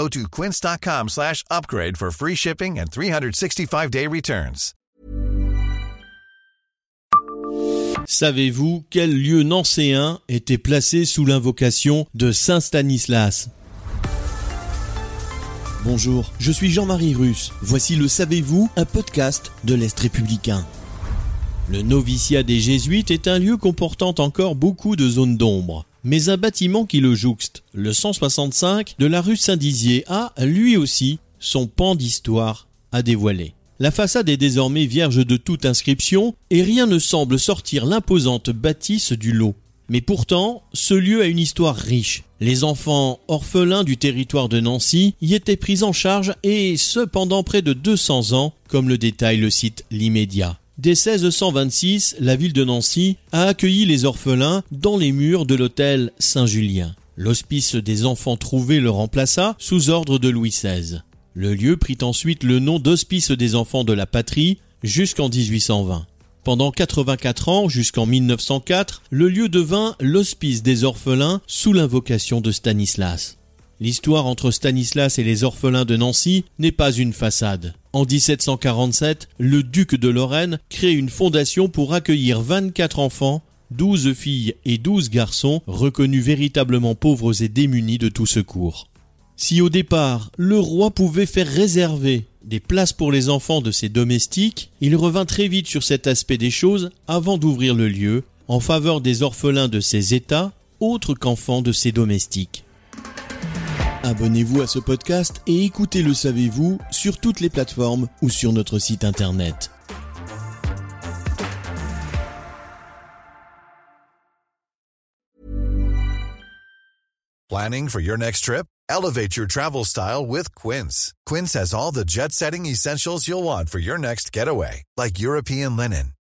Go to quince.com slash upgrade for free shipping and 365-day returns. Savez-vous quel lieu nancéen était placé sous l'invocation de Saint Stanislas? Bonjour, je suis Jean-Marie Russe. Voici le Savez-vous, un podcast de l'Est républicain. Le noviciat des Jésuites est un lieu comportant encore beaucoup de zones d'ombre. Mais un bâtiment qui le jouxte, le 165 de la rue Saint-Dizier, a, lui aussi, son pan d'histoire à dévoiler. La façade est désormais vierge de toute inscription et rien ne semble sortir l'imposante bâtisse du lot. Mais pourtant, ce lieu a une histoire riche. Les enfants orphelins du territoire de Nancy y étaient pris en charge et ce pendant près de 200 ans, comme le détaille le site L'Immédiat. Dès 1626, la ville de Nancy a accueilli les orphelins dans les murs de l'hôtel Saint-Julien. L'hospice des enfants trouvés le remplaça sous ordre de Louis XVI. Le lieu prit ensuite le nom d'Hospice des enfants de la patrie jusqu'en 1820. Pendant 84 ans, jusqu'en 1904, le lieu devint l'hospice des orphelins sous l'invocation de Stanislas. L'histoire entre Stanislas et les orphelins de Nancy n'est pas une façade. En 1747, le duc de Lorraine crée une fondation pour accueillir 24 enfants, 12 filles et 12 garçons reconnus véritablement pauvres et démunis de tout secours. Si au départ, le roi pouvait faire réserver des places pour les enfants de ses domestiques, il revint très vite sur cet aspect des choses avant d'ouvrir le lieu en faveur des orphelins de ses États, autres qu'enfants de ses domestiques. Abonnez-vous à ce podcast et écoutez Le Savez-vous sur toutes les plateformes ou sur notre site internet. Planning for your next trip? Elevate your travel style with Quince. Quince has all the jet-setting essentials you'll want for your next getaway, like European linen,